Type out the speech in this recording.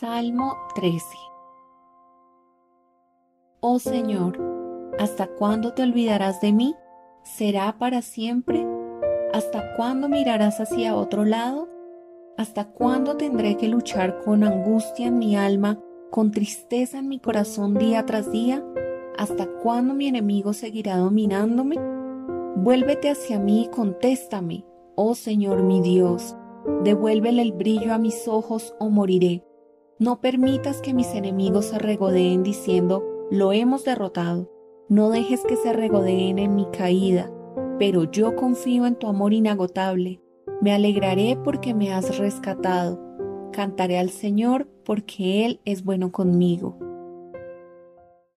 Salmo 13 Oh Señor, ¿hasta cuándo te olvidarás de mí? ¿Será para siempre? ¿Hasta cuándo mirarás hacia otro lado? ¿Hasta cuándo tendré que luchar con angustia en mi alma, con tristeza en mi corazón día tras día? ¿Hasta cuándo mi enemigo seguirá dominándome? Vuélvete hacia mí y contéstame, oh Señor mi Dios. Devuélvele el brillo a mis ojos o moriré. No permitas que mis enemigos se regodeen diciendo, lo hemos derrotado. No dejes que se regodeen en mi caída, pero yo confío en tu amor inagotable. Me alegraré porque me has rescatado. Cantaré al Señor porque Él es bueno conmigo.